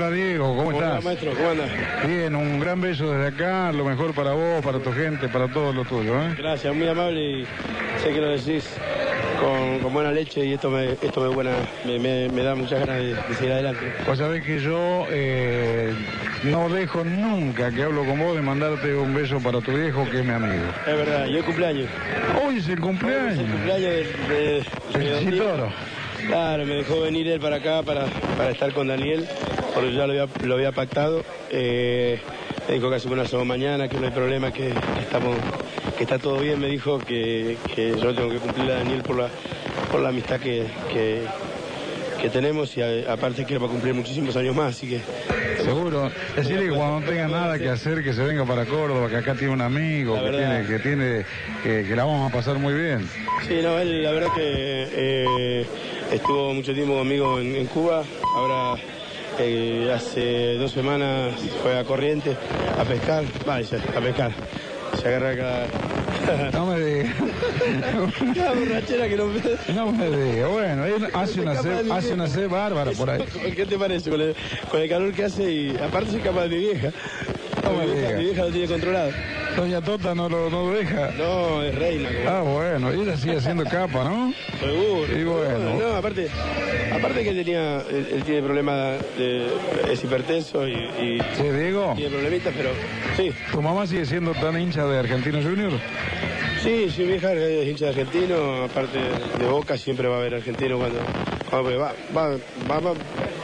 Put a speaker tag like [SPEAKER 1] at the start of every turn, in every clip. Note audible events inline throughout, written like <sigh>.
[SPEAKER 1] Hola Diego, ¿cómo, estás?
[SPEAKER 2] maestro? ¿Cómo andas?
[SPEAKER 1] Bien, un gran beso desde acá, lo mejor para vos, para tu gente, para todo lo tuyo. ¿eh?
[SPEAKER 2] Gracias, muy amable y sé que lo decís con, buena leche y esto me, esto me, buena, me, da muchas ganas de, seguir adelante.
[SPEAKER 1] Pues sabés que yo eh, no dejo nunca que hablo con vos de mandarte un beso para tu viejo que es mi amigo.
[SPEAKER 2] Es verdad, y el cumpleaños.
[SPEAKER 1] Hoy es el cumpleaños.
[SPEAKER 2] Hoy es el cumpleaños de,
[SPEAKER 1] de, de
[SPEAKER 2] Claro, me dejó venir él para acá para, para estar con Daniel, porque ya lo había, lo había pactado. Eh, me dijo que hace una semana mañana, que no hay problema, que, estamos, que está todo bien. Me dijo que, yo tengo que cumplir a Daniel por la, por la amistad que, que, tenemos y aparte que va a cumplir muchísimos años más, así que...
[SPEAKER 1] Seguro. Decirle que cuando no tenga nada que hacer, que se venga para Córdoba, que acá tiene un amigo, que tiene, que tiene, que, la vamos a pasar muy bien.
[SPEAKER 2] Sí, no, él la verdad que eh, estuvo mucho tiempo conmigo en, Cuba, ahora eh, hace dos semanas fue a Corriente a pescar, vaya, a pescar. Se agarra acá. <laughs>
[SPEAKER 1] No me digas. <laughs>
[SPEAKER 2] Cada borrachera que no me...
[SPEAKER 1] No me digas. Bueno, <laughs> hace una, sed, hace una sed bárbara por ahí.
[SPEAKER 2] ¿Qué te parece? Con el, con el calor que hace y aparte soy capaz de mi vieja. No mi, vieja mi vieja lo tiene controlado.
[SPEAKER 1] Doña Tota no lo, no deja.
[SPEAKER 2] No, es reina.
[SPEAKER 1] Ah, bueno, ella sigue haciendo capa, ¿no?
[SPEAKER 2] Seguro.
[SPEAKER 1] Y bueno.
[SPEAKER 2] No, aparte, aparte que tenía, él, tiene problemas de, es hipertenso y, y
[SPEAKER 1] ¿Sí, Diego?
[SPEAKER 2] Tiene problemitas, pero sí.
[SPEAKER 1] ¿Tu mamá sigue siendo tan hincha de Argentino Junior?
[SPEAKER 2] Sí, sí, mi hija es hincha de argentino, aparte de Boca siempre va a ver argentino cuando, va, va, va,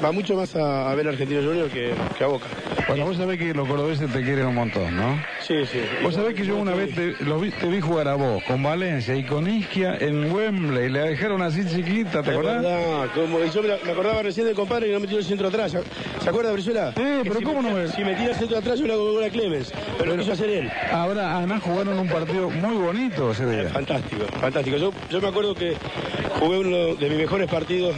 [SPEAKER 2] va, mucho más a, ver argentino junior que, que a Boca.
[SPEAKER 1] Bueno, vos sabés que los cordobeses te quieren un montón, ¿no?
[SPEAKER 2] Sí, sí.
[SPEAKER 1] Vos sabés que yo una vez te, vi, te vi jugar a vos con Valencia y con Isquia en Wembley. Le dejaron así chiquita, ¿te acordás?
[SPEAKER 2] Verdad, como, yo me, acordaba recién del compadre y no metió el centro atrás. ¿Se acuerda, Brizuela?
[SPEAKER 1] Sí, pero ¿cómo no me...?
[SPEAKER 2] Si metía el centro atrás yo le hago gol a Clemens, pero, lo quiso hacer él.
[SPEAKER 1] Ahora, además jugaron un partido muy bonito ese día.
[SPEAKER 2] Fantástico, fantástico. Yo, yo me acuerdo que jugué uno de mis mejores partidos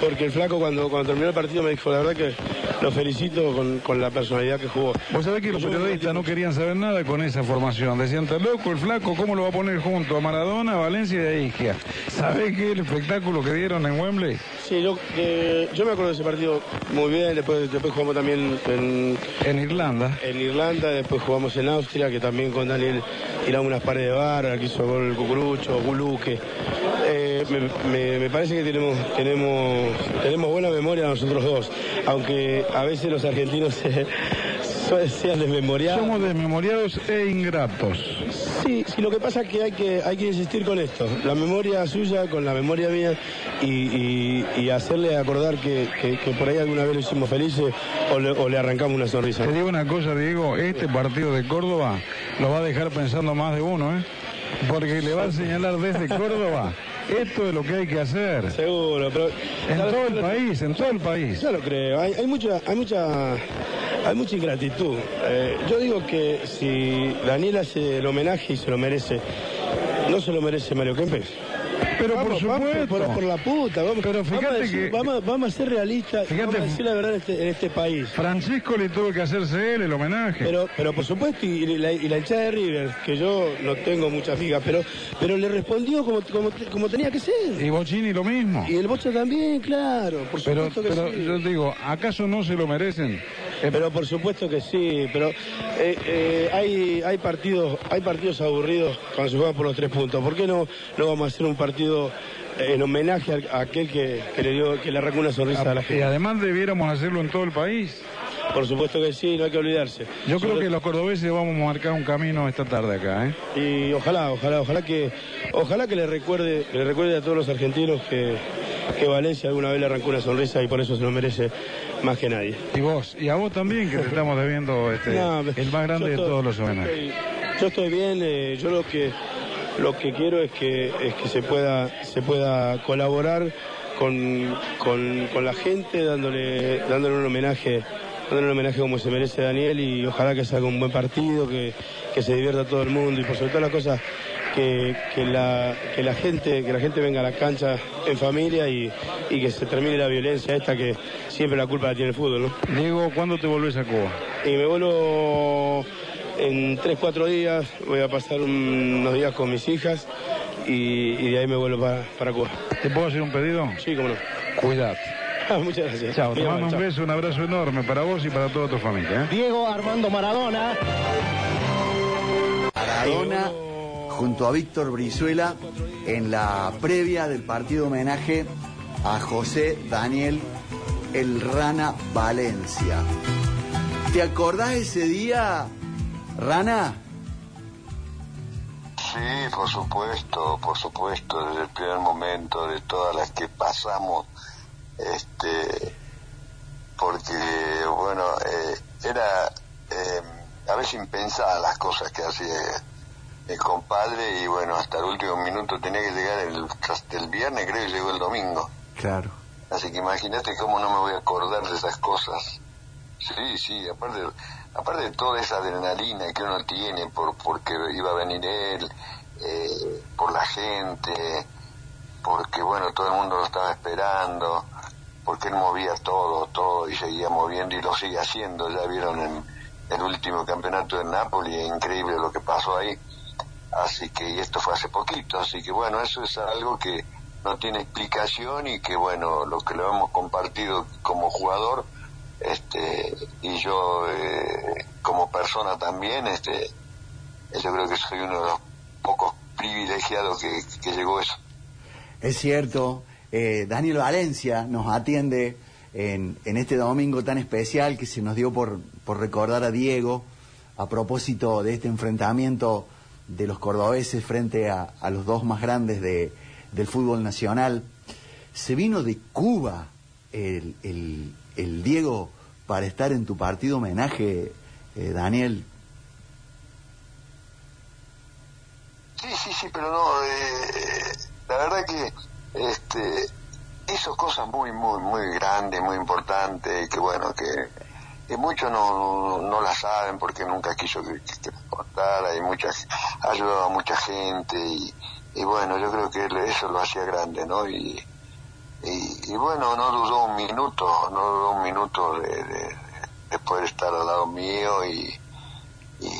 [SPEAKER 2] porque el flaco cuando, cuando terminó el partido me dijo, la verdad que lo felicito con, la personalidad que jugó.
[SPEAKER 1] Vos sabés que los periodistas no querían saber nada con esa formación. Decían, está loco el flaco, ¿cómo lo va a poner junto a Maradona, Valencia y a Isquia? ¿Sabés qué el espectáculo que dieron en Wembley?
[SPEAKER 2] Sí, yo, yo me acuerdo de ese partido muy bien. Después, después jugamos también en...
[SPEAKER 1] En Irlanda.
[SPEAKER 2] En Irlanda, después jugamos en Austria, que también con Daniel tiramos unas paredes de barra, que hizo gol el Cucurucho, Guluque. Eh, me, parece que tenemos, tenemos, tenemos buena memoria nosotros dos, aunque a veces los argentinos sean desmemoriados.
[SPEAKER 1] Somos desmemoriados e ingratos.
[SPEAKER 2] Sí, sí, lo que pasa es que hay que, hay que insistir con esto, la memoria suya con la memoria mía y, hacerle acordar que, por ahí alguna vez lo hicimos felices o le, o le arrancamos una sonrisa.
[SPEAKER 1] Te digo una cosa, Diego, este partido de Córdoba lo va a dejar pensando más de uno, ¿eh? Porque le va a señalar desde Córdoba esto es lo que hay que hacer.
[SPEAKER 2] Seguro, pero...
[SPEAKER 1] En todo el país, en todo el país.
[SPEAKER 2] Yo lo creo, hay, hay mucha... Hay mucha... Hay mucha ingratitud. Eh, yo digo que si Daniel hace el homenaje y se lo merece, no se lo merece Mario Kempes.
[SPEAKER 1] Pero por supuesto.
[SPEAKER 2] por, la puta, vamos,
[SPEAKER 1] pero fíjate que,
[SPEAKER 2] vamos, a ser realistas fíjate, vamos a decir la verdad en este, este, país.
[SPEAKER 1] Francisco le tuvo que hacerse él el homenaje.
[SPEAKER 2] Pero, pero por supuesto, y, la, y hinchada de River, que yo no tengo mucha figa, pero, pero le respondió como, como, tenía que ser.
[SPEAKER 1] Y Bochini lo mismo.
[SPEAKER 2] Y el Bocha también, claro, por supuesto
[SPEAKER 1] pero,
[SPEAKER 2] que
[SPEAKER 1] yo digo, ¿acaso no se lo merecen?
[SPEAKER 2] Eh, pero por supuesto que sí, pero eh, eh, hay, hay, partidos, hay partidos aburridos cuando se juegan por los tres puntos. ¿Por qué no, no vamos a hacer un partido en homenaje a, aquel que, le dio, que le arrancó una sonrisa a la gente?
[SPEAKER 1] Y además debiéramos hacerlo en todo el país.
[SPEAKER 2] Por supuesto que sí, no hay que olvidarse.
[SPEAKER 1] Yo creo que los cordobeses vamos a marcar un camino esta tarde acá, ¿eh?
[SPEAKER 2] Y ojalá, ojalá, ojalá que, ojalá que le recuerde, le recuerde a todos los argentinos que, que Valencia alguna vez le arrancó una sonrisa y por eso se lo merece más que nadie.
[SPEAKER 1] Y vos, y a vos también que te estamos debiendo este, el más grande de todos los homenajes.
[SPEAKER 2] Yo estoy bien, eh, yo lo que lo que quiero es que es que se pueda se pueda colaborar con, con, la gente dándole dándole un homenaje dándole un homenaje como se merece Daniel y ojalá que salga un buen partido, que, que se divierta todo el mundo y por sobre todas las cosas que, que, la, que, la gente, que la gente venga a la cancha en familia y, y, que se termine la violencia esta que siempre la culpa la tiene el fútbol. ¿no?
[SPEAKER 1] Diego, ¿cuándo te volvés a Cuba?
[SPEAKER 2] Y me vuelvo en tres, cuatro días, voy a pasar unos días con mis hijas y, de ahí me vuelvo para, para Cuba.
[SPEAKER 1] ¿Te puedo hacer un pedido?
[SPEAKER 2] Sí, cómo no.
[SPEAKER 1] Cuidado.
[SPEAKER 2] Muchas gracias.
[SPEAKER 1] Chao, te mando un beso, un abrazo enorme para vos y para toda tu familia. ¿eh?
[SPEAKER 3] Diego Armando Maradona.
[SPEAKER 4] Maradona junto a Víctor Brizuela en la previa del partido homenaje a José Daniel El Rana Valencia. ¿Te acordás ese día, Rana?
[SPEAKER 5] Sí, por supuesto, por supuesto, desde el primer momento, de todas las que pasamos, este, porque, bueno, eh, era eh, a veces impensada las cosas que hacía el compadre y, bueno, hasta el último minuto tenía que llegar el, hasta el viernes, creo que llegó el domingo.
[SPEAKER 4] Claro.
[SPEAKER 5] Así que imagínate cómo no me voy a acordar de esas cosas. Sí, sí, aparte, aparte de toda esa adrenalina que uno tiene por porque iba a venir él, eh, por la gente, porque bueno, todo el mundo lo estaba esperando, porque él movía todo, todo y seguía moviendo y lo sigue haciendo. Ya vieron en el último campeonato de Napoli, es increíble lo que pasó ahí. Así que, y esto fue hace poquito, así que bueno, eso es algo que no tiene explicación y que bueno, lo que lo hemos compartido como jugador, este, y yo eh, como persona también, este, yo creo que soy uno de los pocos privilegiados que, que llegó eso.
[SPEAKER 4] Es cierto, eh, Daniel Valencia nos atiende en, en este domingo tan especial que se nos dio por, por recordar a Diego a propósito de este enfrentamiento de los cordobeses frente a, a los dos más grandes de, del fútbol nacional. Se vino de Cuba el, el, el Diego para estar en tu partido homenaje, eh, Daniel.
[SPEAKER 5] Sí, sí, sí, pero no, eh, la verdad que este, hizo cosas muy, muy, muy grandes, muy importantes, que bueno, que, que muchos no, no, no la saben porque nunca quiso que, que la contara y muchas, ha ayudado a mucha gente y, y bueno, yo creo que eso lo hacía grande, ¿no? Y, y, bueno, no dudó un minuto, no dudó un minuto de, de, de poder estar al lado mío y, y,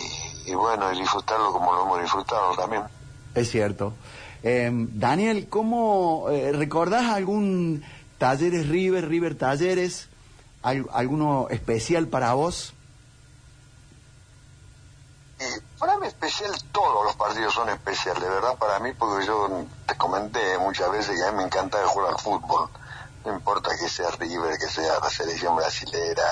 [SPEAKER 5] y bueno, y disfrutarlo como lo hemos disfrutado también.
[SPEAKER 4] Es cierto. Eh, Daniel, ¿cómo eh, recordás algún Talleres River, River Talleres? ¿Al- ¿Alguno especial para vos?
[SPEAKER 5] Y para mí especial, todos los partidos son especiales, de verdad para mí, porque yo te comenté muchas veces que a mí me encanta jugar al fútbol. No importa que sea River, que sea la selección brasilera,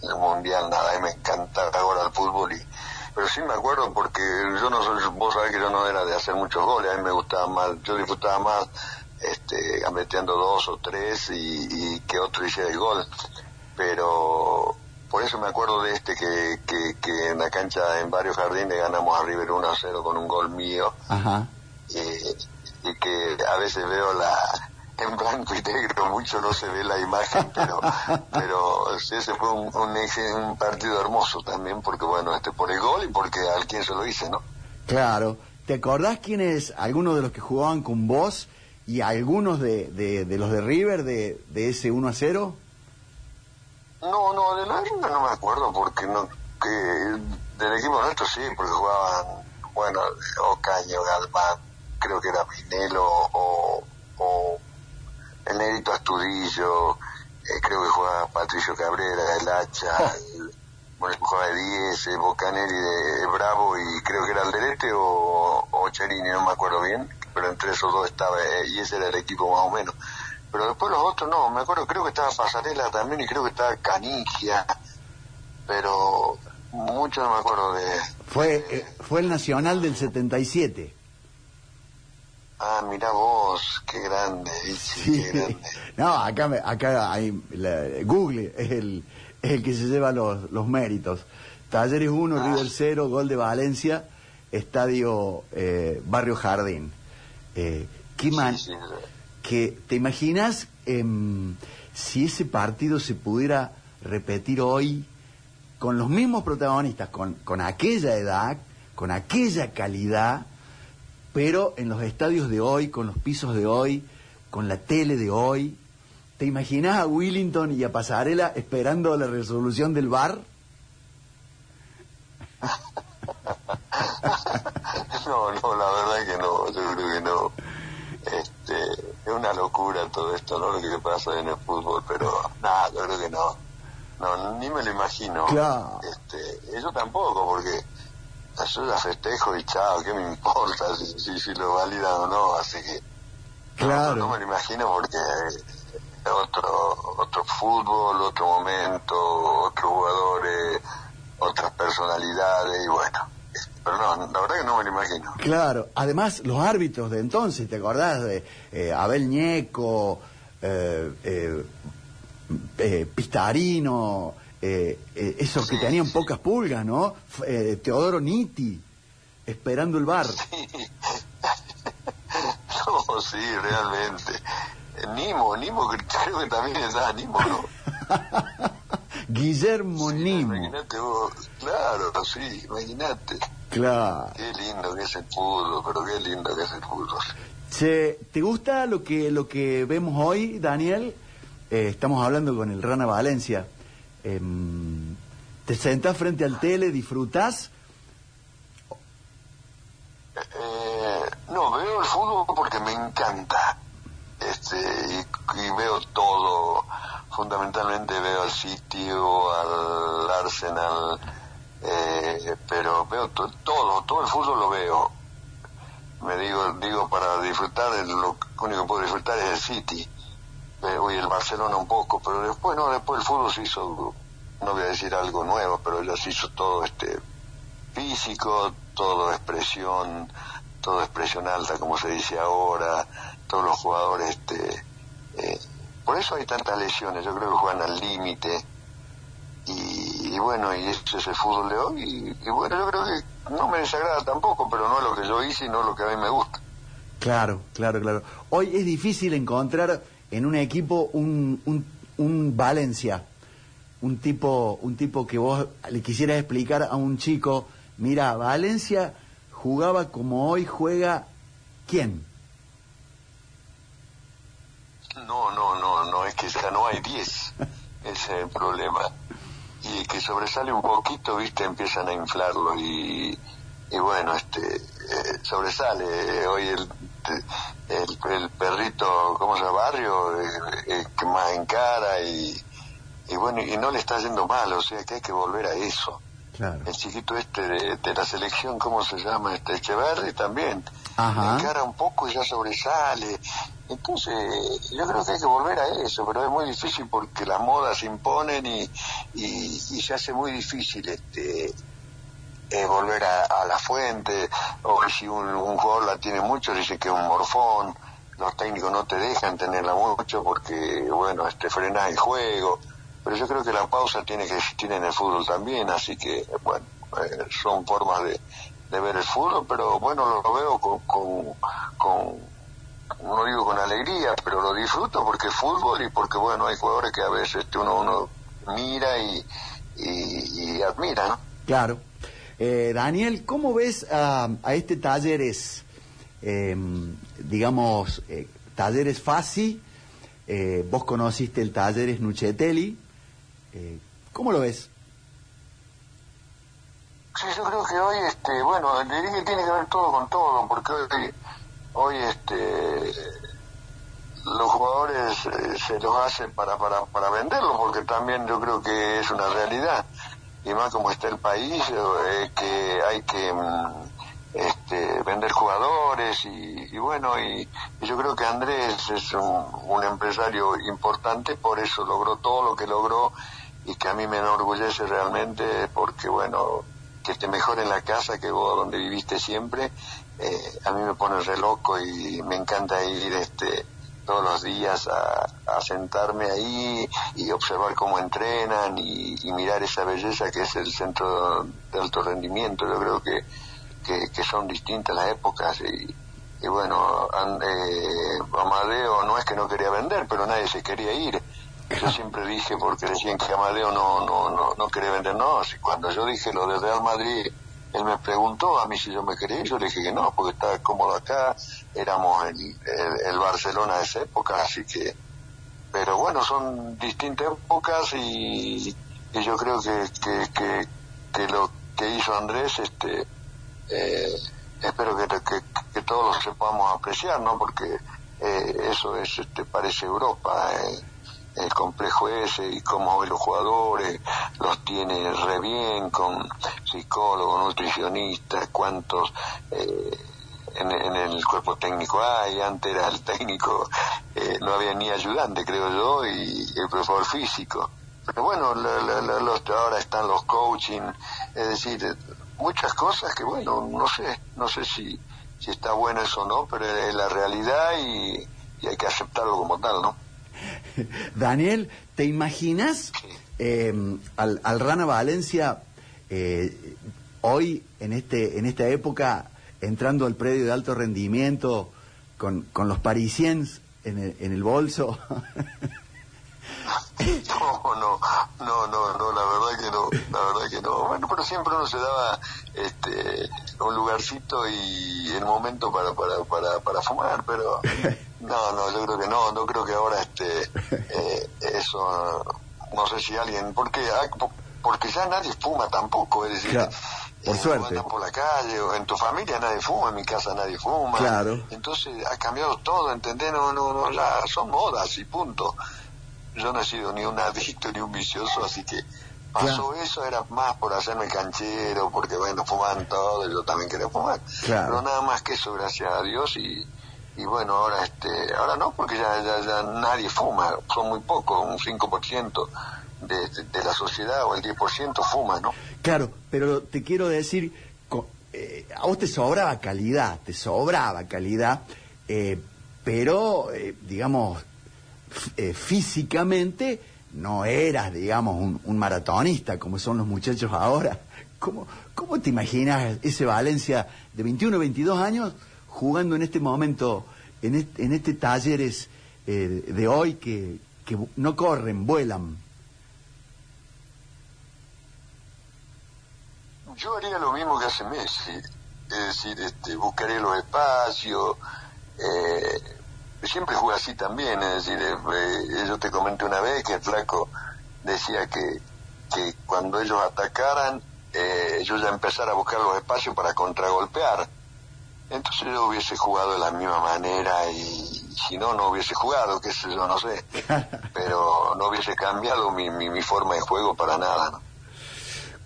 [SPEAKER 5] el mundial, nada, a mí me encanta jugar al fútbol. Y, pero sí me acuerdo porque yo no soy, vos sabés que yo no era de hacer muchos goles, a mí me gustaba más, yo disfrutaba más este, gambeteando dos o tres y, y que otro hiciera el gol. Pero por eso me acuerdo de este que, que, que en la cancha en varios jardines ganamos a River 1 a 0 con un gol mío
[SPEAKER 4] Ajá.
[SPEAKER 5] y, y que a veces veo la en blanco y negro mucho no se ve la imagen pero <laughs> pero sí, ese fue un, un, un partido hermoso también porque bueno este por el gol y porque al quien se lo hice no
[SPEAKER 4] Claro. ¿Te acordás quiénes, algunos de los que jugaban con vos y algunos de, de, de los de River de, de ese 1 a 0?
[SPEAKER 5] No no de la River no me acuerdo porque no que del equipo nuestro sí porque jugaban bueno Ocaño Galván creo que era Pinelo o, o el Negrito Astudillo, eh, creo que jugaba Patricio Cabrera, el Hacha, <laughs> el, bueno, jugaba de 10, eh, Bocanelli de, de Bravo y creo que era Alderete o, o Cherini, no me acuerdo bien, pero entre esos dos estaba, eh, y ese era el equipo más o menos. Pero después los otros no, me acuerdo, creo que estaba Pasarela también y creo que estaba Canigia, pero mucho no me acuerdo de...
[SPEAKER 4] Fue, eh, fue el Nacional del 77.
[SPEAKER 5] Ah, mira vos, qué grande, Ichi, qué grande. <laughs>
[SPEAKER 4] No, acá, me- acá hay, la- Google es el, es el que se lleva los, los méritos. Talleres 1, River 0, gol de Valencia, Estadio eh, Barrio Jardín. Eh, ¿Qué man,
[SPEAKER 5] Sí, sí,
[SPEAKER 4] que te imaginas em, si ese partido se pudiera repetir hoy con los mismos protagonistas, con, con aquella edad, con aquella calidad, pero en los estadios de hoy, con los pisos de hoy, con la tele de hoy. ¿Te imaginas a Willington y a Pasarela esperando la resolución del VAR? <laughs>
[SPEAKER 5] No, no, la verdad que no, yo creo que no. Este, es una locura todo esto, ¿no? Lo que pasa en el fútbol, pero nada, yo creo que no. No, ni me lo imagino.
[SPEAKER 4] Claro.
[SPEAKER 5] Este, eso tampoco, porque yo la festejo y chao, ¿qué me importa si, si, si lo validan o no? Así que.
[SPEAKER 4] Claro.
[SPEAKER 5] No, me lo imagino porque otro otro fútbol, otro momento, otros jugadores, otras personalidades y bueno. Pero no, la verdad que no me lo imagino.
[SPEAKER 4] Claro, además los árbitros de entonces, ¿te acordás de eh, Abel Ñeco, eh, eh, eh, Pistarino, eh, eh, esos que
[SPEAKER 5] Sí,
[SPEAKER 4] tenían
[SPEAKER 5] sí.
[SPEAKER 4] pocas pulgas, ¿no? Eh, Teodoro Nitti, esperando el bar. <laughs>
[SPEAKER 5] No, sí, realmente. Nimo, Nimo, creo que también está Nimo, ¿no? <laughs>
[SPEAKER 4] Guillermo Nimo.
[SPEAKER 5] Imagínate vos, claro, sí, imagínate.
[SPEAKER 4] Claro.
[SPEAKER 5] Qué lindo que es el fútbol, pero qué lindo que es el fútbol.
[SPEAKER 4] Che, ¿te gusta lo que, lo que vemos hoy, Daniel? Eh, estamos hablando con el Rana Valencia. Em, ¿Te sentás frente al tele, disfrutás?
[SPEAKER 5] Eh, no, veo el fútbol porque me encanta. Este, y, y veo todo. Fundamentalmente veo al sitio, al Arsenal, eh, pero veo to- todo, todo el fútbol lo veo. Me digo, digo para disfrutar, lo único que puedo disfrutar es el City. Eh, y el Barcelona un poco, pero después no, después el fútbol se hizo, no voy a decir algo nuevo, pero ya se hizo todo este físico, todo expresión, todo expresión alta, como se dice ahora, todos los jugadores, este, eh, por eso hay tantas lesiones, yo creo que juegan al límite, y, bueno, y ese es el fútbol de hoy, y, y bueno, yo creo que no me desagrada tampoco, pero no es lo que yo hice y no es lo que a mí me gusta.
[SPEAKER 4] Claro, claro, claro. Hoy es difícil encontrar en un equipo un, un, un Valencia, un tipo, un tipo que vos le quisieras explicar a un chico, mira, Valencia jugaba como hoy juega quién.
[SPEAKER 5] No, no, no, no, es que ya no hay 10, ese es el problema. <laughs> Y que sobresale un poquito, viste, empiezan a inflarlo y, y bueno, este, eh, sobresale. Eh, Hoy el, el, el perrito, ¿cómo se llama? Barrio, eh, eh, que más encara y, y bueno, y no le está yendo mal, o sea que hay que volver a eso.
[SPEAKER 4] Claro.
[SPEAKER 5] El chiquito este de, de la selección, ¿cómo se llama? Este Echeverri también.
[SPEAKER 4] Ajá.
[SPEAKER 5] Encara un poco y ya sobresale. Entonces, yo creo que hay que volver a eso, pero es muy difícil porque las modas se imponen y, y, y se hace muy difícil este eh, volver a, a la fuente. O si un, un jugador la tiene mucho, dice que es un morfón. Los técnicos no te dejan tenerla mucho porque, bueno, este frena el juego. Pero yo creo que la pausa tiene que existir en el fútbol también, así que, bueno, eh, son formas de, de ver el fútbol, pero bueno, lo, lo veo con, con, con, no digo con alegría, pero lo disfruto porque es fútbol y porque, bueno, hay jugadores que a veces este, uno, uno mira y, y, y admira, ¿no?
[SPEAKER 4] Claro. Eh, Daniel, ¿cómo ves a, a este talleres, eh, digamos, eh, talleres Fasi? Eh, vos conociste el talleres Nuchetelli. Eh, ¿Cómo lo ves?
[SPEAKER 5] Sí, yo creo que hoy, este, bueno, diría que tiene que ver todo con todo, porque hoy, hoy este, los jugadores eh, se los hacen para, para, para venderlo, porque también yo creo que es una realidad. Y más como está el país, eh, que hay que mm, este, vender jugadores y, y bueno, y, yo creo que Andrés es un, un empresario importante, por eso logró todo lo que logró y que a mí me enorgullece realmente porque bueno, que te mejore en la casa que vos donde viviste siempre, eh, a mí me pone re loco y me encanta ir este todos los días a, sentarme ahí y observar cómo entrenan y, mirar esa belleza que es el centro de alto rendimiento. Yo creo que, que, son distintas las épocas y, y bueno, eh, Amadeo no es que no quería vender, pero nadie se quería ir. Yo siempre dije, porque decían que Amadeo no, no, no, no quería vender, no, cuando yo dije lo de Real Madrid, él me preguntó a mí si yo me quería yo le dije que no, porque estaba cómodo acá, éramos el, el, el Barcelona de esa época, así que, pero bueno, son distintas épocas y, y yo creo que, que, que, que lo que hizo Andrés, este, eh, espero que, que, que todos lo sepamos apreciar, ¿no? Porque eh, eso es, este, parece Europa, eh, el complejo ese y cómo los jugadores, los tiene re bien con psicólogos, nutricionistas, cuántos eh, en, el cuerpo técnico hay, antes era el técnico, no había ni ayudante creo yo, y el profesor físico. Pero bueno, los, ahora están los coaching, es decir, muchas cosas que bueno, no sé, no sé si si está bueno eso o no, pero es la realidad y, hay que aceptarlo como tal, ¿no? <laughs>
[SPEAKER 4] Daniel, ¿te imaginas em, al, Rana Valencia eh, hoy, en, este, en esta época, entrando al predio de alto rendimiento con, con los parisiens en el, en el bolso? <laughs>
[SPEAKER 5] No, no, no, no, no, la verdad que no, la verdad que no. Bueno, pero siempre uno se daba este un lugarcito y el momento para, para, para, para fumar, pero <laughs> no, no, yo creo que no, no creo que ahora este <laughs> eh, eso, no sé si alguien, porque porque ya nadie fuma tampoco, es decir,
[SPEAKER 4] por eh, suerte.
[SPEAKER 5] por la calle, o en tu familia nadie fuma, en mi casa nadie fuma.
[SPEAKER 4] Claro.
[SPEAKER 5] Entonces ha cambiado todo, ¿entendés? No, no, no, ya son modas y punto yo no he sido ni un adicto ni un vicioso, así que pasó eso, era más por hacerme canchero, porque bueno, fuman todo, yo también quería fumar. Pero nada más que eso, gracias a Dios, y, y bueno, ahora este ahora no, porque ya, ya, nadie fuma, son muy pocos, un 5% de, de, la sociedad o el 10% fuma, ¿no?
[SPEAKER 4] Claro, pero te quiero decir, eh, a vos te sobraba calidad, te sobraba calidad, eh, pero, eh, digamos, eh, físicamente no eras, digamos, un, maratonista como son los muchachos ahora. ¿Cómo, ¿Cómo te imaginas ese Valencia de 21 22 años jugando en este momento, en este, en este talleres eh, de hoy que, que no corren, vuelan?
[SPEAKER 5] Yo haría lo mismo que hace Messi, es decir, este, buscaría los espacios, eh, siempre jugué así también, es decir, eh, eh, yo te comenté una vez que flaco decía que, que cuando ellos atacaran, eh, ellos ya empezara a buscar los espacios para contragolpear. Entonces yo hubiese jugado de la misma manera y si no, no hubiese jugado, qué sé yo, no sé. <laughs> Pero no hubiese cambiado mi, mi, forma de juego para nada. ¿no?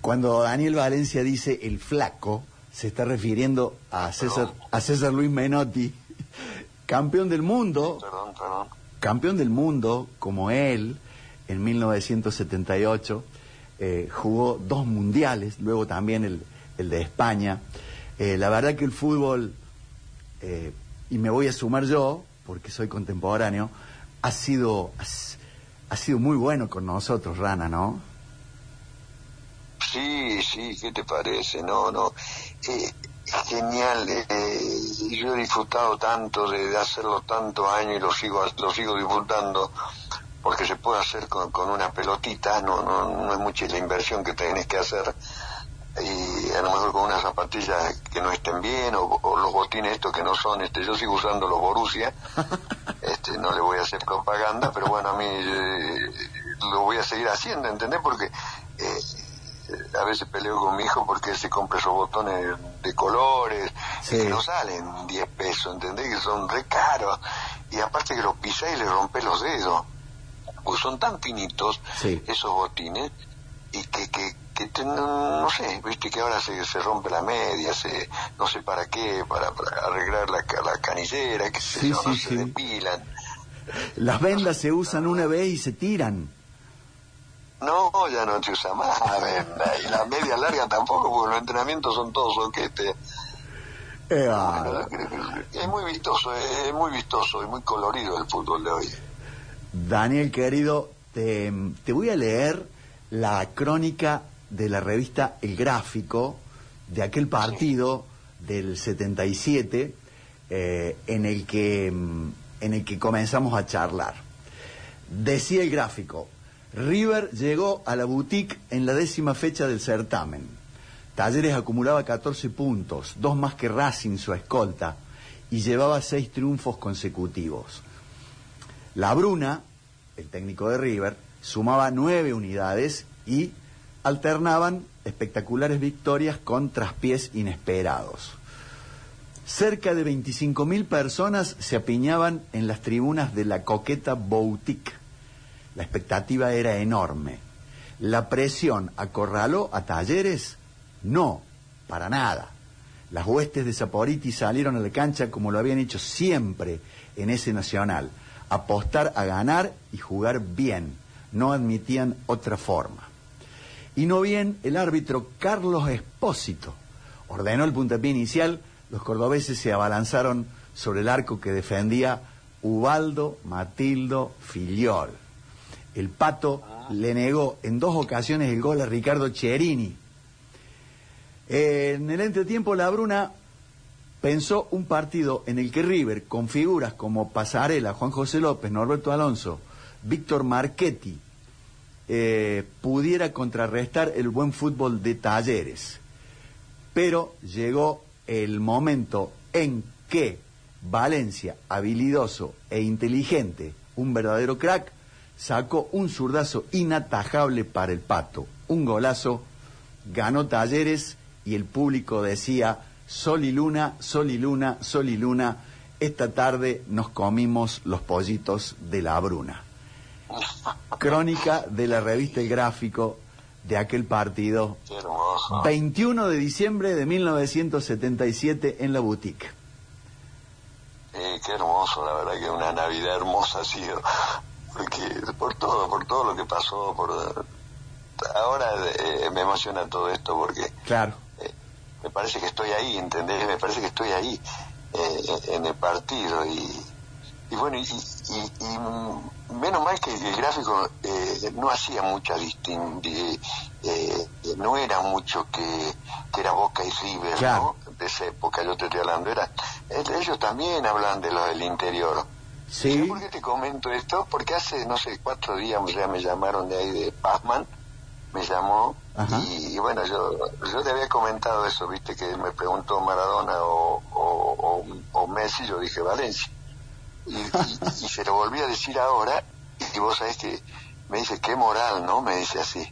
[SPEAKER 4] Cuando Daniel Valencia dice el flaco, se está refiriendo a César, a César Luis Menotti campeón del mundo, campeón del mundo como él en 1978, eh, jugó dos mundiales, luego también el, el de España. Eh, la verdad que el fútbol, eh, y me voy a sumar yo, porque soy contemporáneo, ha sido, ha, sido muy bueno con nosotros, Rana, ¿no?
[SPEAKER 5] Sí, sí, ¿qué te parece? No, no genial. Eh, yo he disfrutado tanto de, hacerlo tantos años y lo sigo, lo sigo disfrutando porque se puede hacer con, una pelotita, no, no, no es mucha la inversión que tienes que hacer y a lo mejor con unas zapatillas que no estén bien o, los botines estos que no son, este yo sigo usando los Borussia, <laughs> este no le voy a hacer propaganda, pero bueno, a mí eh, lo voy a seguir haciendo, ¿entendés? Porque eh, a veces peleo con mi hijo porque se compra esos botones de colores que no salen 10 pesos, ¿entendés? Que son re caros. Y aparte que los pisás y le rompes los dedos. Pues son tan finitos esos botines y que, que, que no, sé, viste que ahora se, se rompe la media, se no sé para qué, para, arreglar la, la canillera, que se, no se depilan.
[SPEAKER 4] Las vendas se usan una vez y se tiran.
[SPEAKER 5] No, ya no se usa más Y la media larga tampoco, porque los entrenamientos son todos soquete. Eh, es muy vistoso, es muy vistoso y muy colorido el fútbol de hoy.
[SPEAKER 4] Daniel, querido, te, voy a leer la crónica de la revista El Gráfico de aquel partido del 77 eh, en, el que, en el que comenzamos a charlar. Decía el gráfico, River llegó a la boutique en la décima fecha del certamen. Talleres acumulaba 14 puntos, dos más que Racing, su escolta, y llevaba seis triunfos consecutivos. La Bruna, el técnico de River, sumaba nueve unidades y alternaban espectaculares victorias con traspiés inesperados. Cerca de 25.000 personas se apiñaban en las tribunas de la coqueta Boutique. La expectativa era enorme. ¿La presión acorraló a Talleres? No, para nada. Las huestes de Saporiti salieron a la cancha como lo habían hecho siempre en ese nacional, apostar a ganar y jugar bien. No admitían otra forma. Y no bien el árbitro Carlos Espósito ordenó el puntapié inicial, los cordobeses se abalanzaron sobre el arco que defendía Ubaldo Matildo Filiol. El pato le negó en dos ocasiones el gol a Ricardo Cherini. En el entretiempo, la Bruna pensó un partido en el que River, con figuras como Pasarela, Juan José López, Norberto Alonso, Víctor Marchetti, eh, pudiera contrarrestar el buen fútbol de Talleres. Pero llegó el momento en que Valencia, habilidoso e inteligente, un verdadero crack, sacó un zurdazo inatajable para el pato, un golazo, ganó talleres y el público decía, sol y luna, sol y luna, sol y luna, esta tarde nos comimos los pollitos de la bruna. Crónica de la revista El Gráfico de aquel partido. 21 de diciembre de 1977 en la boutique.
[SPEAKER 5] Eh, qué hermoso, la verdad que una Navidad hermosa ha sido, porque por todo, por todo lo que pasó, por ahora eh, me emociona todo esto porque
[SPEAKER 4] claro.
[SPEAKER 5] Eh, me parece que estoy ahí, ¿entendés? Me parece que estoy ahí en el partido y, y bueno, y, y, menos mal que el gráfico eh, no hacía mucha distinción, eh, no era mucho que, que era Boca y River, ¿no? De esa época yo te estoy hablando, era, ellos también hablan de lo del interior.
[SPEAKER 4] Sí.
[SPEAKER 5] ¿Por qué te comento esto? Porque hace, no sé, cuatro días ya me llamaron de ahí de Pazman, me llamó, y, bueno, yo, yo te había comentado eso, viste, que me preguntó Maradona o, o, o Messi, yo dije Valencia y, se lo volví a decir ahora, y vos sabés que me dice, qué moral, ¿no? Me dice así,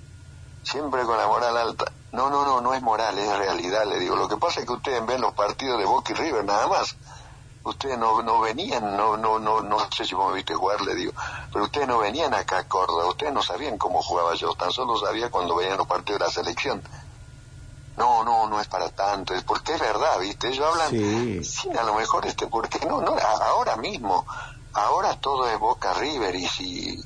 [SPEAKER 5] siempre con la moral alta. No, no, no, no es moral, es realidad, le digo. Lo que pasa es que ustedes ven los partidos de Boca y River, nada más. Ustedes no, no venían, no, no, no, no sé si vos me viste jugar, le digo, pero ustedes no venían acá a Córdoba, ustedes no sabían cómo jugaba yo, tan solo sabía cuando veían los partidos de la selección no, no, no es para tanto, es porque es verdad, ¿viste? Ellos hablan sí. sin a lo mejor, este, porque no, no, ahora mismo, ahora todo es Boca River y si,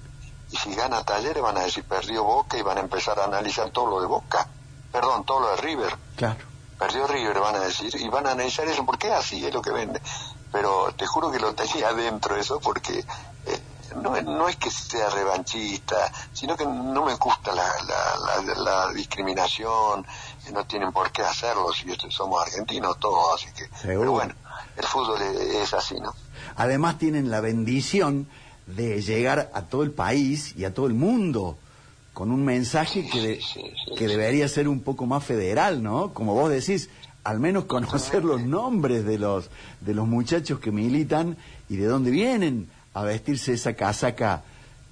[SPEAKER 5] y si gana Talleres van a decir perdió Boca y van a empezar a analizar todo lo de Boca, perdón, todo lo de River.
[SPEAKER 4] Claro.
[SPEAKER 5] Perdió River, van a decir, y van a analizar eso, porque así, es lo que vende. Pero te juro que lo tenía adentro eso porque eh, no, no es que sea revanchista, sino que no me gusta la, la, la, la discriminación, no tienen por qué hacerlo si somos argentinos todos, así que... Pero bueno, el fútbol es así, ¿no?
[SPEAKER 4] Además tienen la bendición de llegar a todo el país y a todo el mundo con un mensaje que, que debería ser un poco más federal, ¿no? Como vos decís, al menos conocer los nombres de los, de los muchachos que militan y de dónde vienen a vestirse esa casaca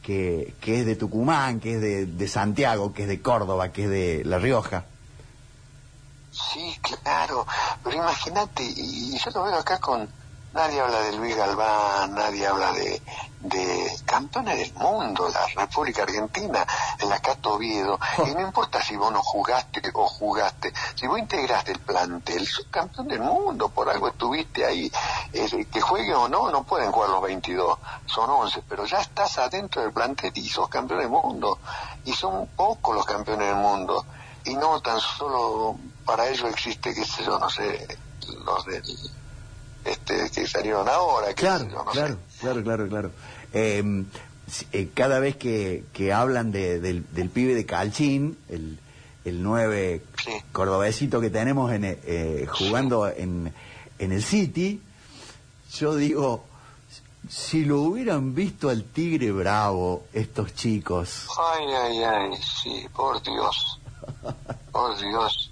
[SPEAKER 4] que, que es de Tucumán, que es de, de Santiago, que es de Córdoba, que es de La Rioja.
[SPEAKER 5] Sí, claro, pero imagínate, y yo lo veo acá con, nadie habla de Luis Galván, nadie habla de, de campeones del mundo, la República Argentina, el Acato Oviedo, y no importa si vos no jugaste o jugaste, si vos integraste el plantel, sos campeón del mundo, por algo estuviste ahí, que juegue o no, no pueden jugar los 22, son 11, pero ya estás adentro del plantel y sos campeón del mundo, y son pocos los campeones del mundo, y no tan solo para ello existe, qué sé yo, no sé, los del, este, que salieron ahora.
[SPEAKER 4] Claro,
[SPEAKER 5] yo, no
[SPEAKER 4] claro,
[SPEAKER 5] sé.
[SPEAKER 4] claro, claro, claro, eh, eh, cada vez que, que hablan de, del, del, pibe de Calchín, el, el nueve
[SPEAKER 5] sí.
[SPEAKER 4] cordobesito que tenemos en, eh, jugando en, en el City, yo digo, si lo hubieran visto al Tigre Bravo, estos chicos.
[SPEAKER 5] Ay, ay, ay, sí, por Dios. Por Dios.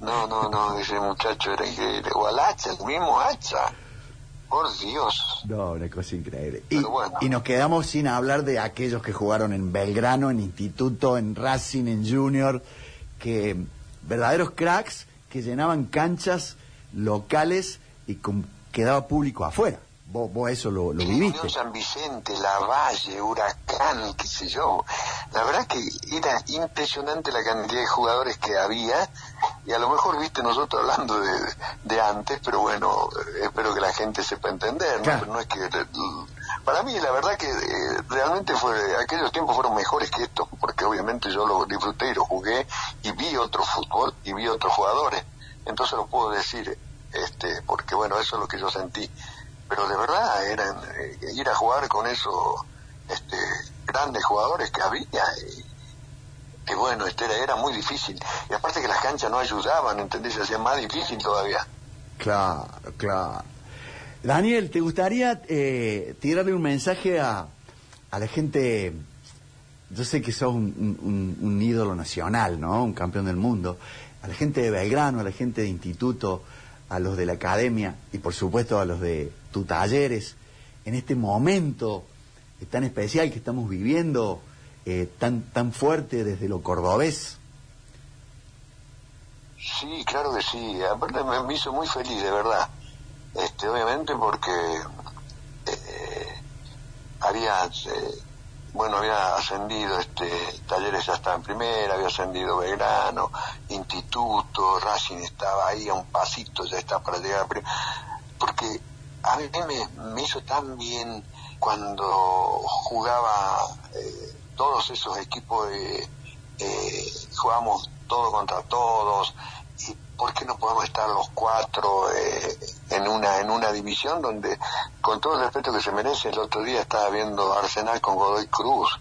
[SPEAKER 5] No, no, no, ese muchacho era increíble. O al hacha, el mismo hacha. Por Dios.
[SPEAKER 4] No, una cosa increíble. Y,
[SPEAKER 5] bueno.
[SPEAKER 4] y, nos quedamos sin hablar de aquellos que jugaron en Belgrano, en Instituto, en Racing, en Junior, que verdaderos cracks que llenaban canchas locales y con- quedaba público afuera. Vos, vos eso lo, lo viviste.
[SPEAKER 5] San Vicente, La Valle, Huracán, qué sé yo. La verdad que era impresionante la cantidad de jugadores que había y a lo mejor, viste, nosotros hablando de, de antes, pero bueno, espero que la gente sepa entender, ¿no?
[SPEAKER 4] Claro.
[SPEAKER 5] Pero no es que... Para mí, la verdad que eh, realmente fue, aquellos tiempos fueron mejores que estos, porque obviamente yo lo disfruté y lo jugué y vi otro fútbol y vi otros jugadores. Entonces lo puedo decir, este, porque bueno, eso es lo que yo sentí pero de verdad eran eh, ir a jugar con esos este, grandes jugadores que había y, y bueno este era, era muy difícil y aparte que las canchas no ayudaban ¿entendés? se hacía más difícil todavía
[SPEAKER 4] Claro, claro. Daniel, ¿te gustaría eh, tirarle un mensaje a, a la gente? Yo sé que sos un- un ídolo nacional, ¿no? Un campeón del mundo. A la gente de Belgrano, a la gente de instituto, a los de la academia y por supuesto a los de tu talleres, en este momento tan especial que estamos viviendo, eh, tan, tan fuerte desde lo cordobés.
[SPEAKER 5] sí claro que sí. Aparte me, hizo muy feliz de verdad. Este obviamente porque eh, había eh, bueno había ascendido este talleres ya estaba en primera había ascendido Belgrano Instituto Racing estaba ahí a un pasito ya está para llegar a primera porque a mí me, me hizo tan bien cuando jugaba eh, todos esos equipos de eh, jugamos todo contra todos y por qué no podemos estar los cuatro eh, en una en una división donde con todo el respeto que se merece el otro día estaba viendo Arsenal con Godoy Cruz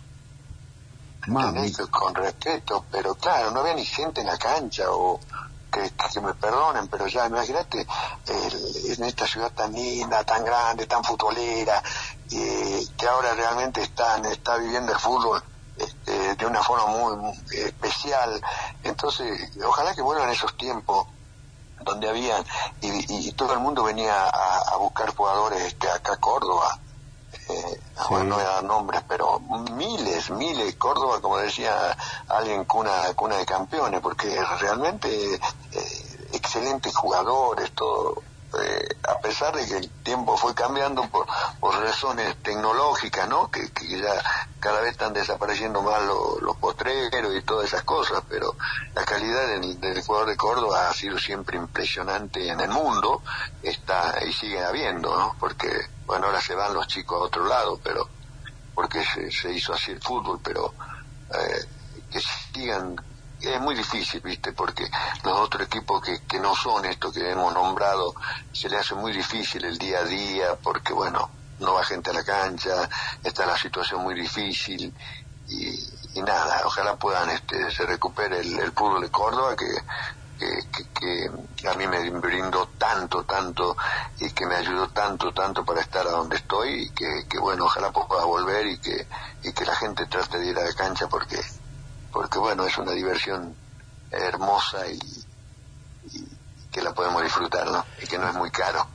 [SPEAKER 5] con respeto pero claro no había ni gente en la cancha o que, que me perdonen pero ya imagínate el- en esta ciudad tan linda tan grande tan futbolera eh, que ahora realmente están está viviendo el fútbol este, de una forma muy, muy especial. Entonces ojalá que vuelvan esos tiempos donde habían y, y- y todo el mundo venía a, a buscar jugadores este, acá a Córdoba. Eh, no voy a dar nombres, pero miles, miles, Córdoba, como decía alguien, cuna, cuna de campeones, porque realmente excelentes jugadores, todo. eh, a pesar de que el tiempo fue cambiando por, por razones tecnológicas, ¿no? Que, que ya cada vez están desapareciendo más lo- los potreros y todas esas cosas, pero la calidad del, del jugador de Córdoba ha sido siempre impresionante en el mundo, está y sigue habiendo, ¿no? Porque, bueno, ahora se van los chicos a otro lado, pero porque se, se hizo así el fútbol, pero eh, que sigan es muy difícil, ¿viste? Porque los otros equipos que, que no son estos que hemos nombrado, se le hace muy difícil el día a día, porque, bueno, no va gente a la cancha, está la situación muy difícil, y, nada, ojalá puedan, este, se recupere el, el fútbol de Córdoba, que, que, que- que a mí me brindó tanto, tanto, y que me ayudó tanto, tanto para estar a donde estoy, y que, que bueno, ojalá pueda volver y que, y que la gente trate de ir a la cancha, porque porque bueno, es una diversión hermosa y, que la podemos disfrutar, ¿no? Y que no es muy caro.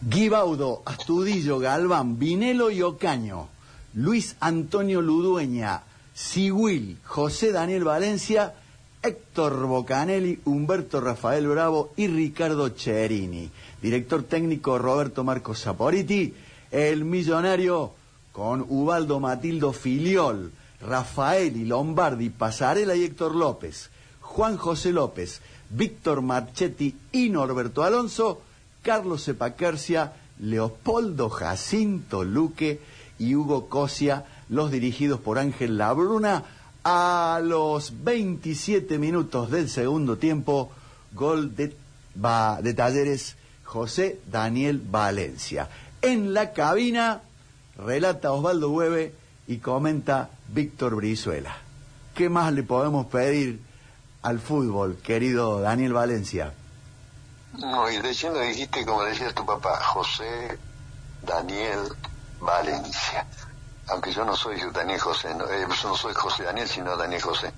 [SPEAKER 4] Guibaudo, Astudillo, Galván, Vinelo y Ocaño, Luis Antonio Ludueña, Sigüil, José Daniel Valencia, Héctor Bocanelli, Humberto Rafael Bravo y Ricardo Cherini. Director técnico Roberto Marcos Saporiti, el millonario con Ubaldo Matildo Filiol, Rafael y Lombardi, Pasarela y Héctor López, Juan José López, Víctor Marchetti y Norberto Alonso, Carlos Epaquercia, Leopoldo Jacinto Luque y Hugo Cosia, los dirigidos por Ángel Labruna, a los 27 minutos del segundo tiempo, gol de, de Talleres José Daniel Valencia. En la cabina relata Osvaldo Hueve y comenta Víctor Brizuela. ¿Qué más le podemos pedir al fútbol, querido Daniel Valencia?
[SPEAKER 5] No, y diciendo dijiste, como decía tu papá, José Daniel Valencia. Aunque yo no soy Daniel José, no, eh, yo no soy José Daniel, sino Daniel José.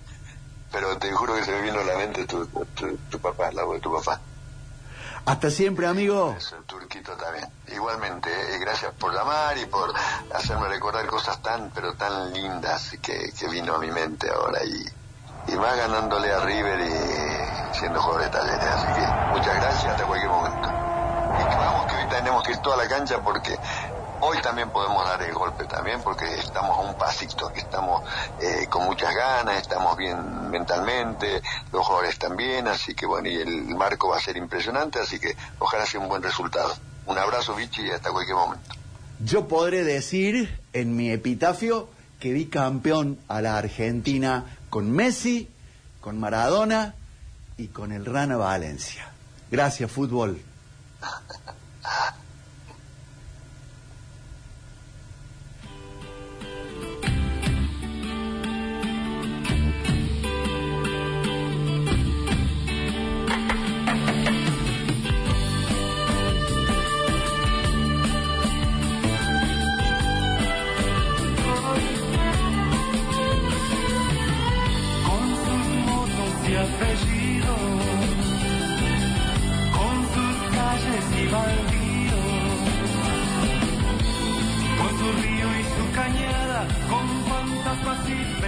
[SPEAKER 5] Pero te juro que se me vino a la mente tu, tu, tu papá, la voz de tu papá.
[SPEAKER 4] Hasta siempre, amigo.
[SPEAKER 5] Eso, turquito también. Igualmente, eh, gracias por llamar y por hacerme recordar cosas tan, pero tan lindas que, que vino a mi mente ahora y, y más ganándole a River y siendo jugador de talleres. Así que muchas gracias hasta cualquier momento. Y que vamos tenemos que ir toda la cancha porque hoy también podemos dar el golpe también porque estamos a un pasito, estamos eh, con muchas ganas, estamos bien mentalmente, los jugadores también, así que bueno, y el marco va a ser impresionante, así que ojalá sea un buen resultado. Un abrazo, Vichy, y hasta cualquier momento.
[SPEAKER 4] Yo podré decir en mi epitafio que vi campeón a la Argentina con Messi, con Maradona y con el Rana Valencia. Gracias, fútbol. <laughs>
[SPEAKER 6] con fantasmas y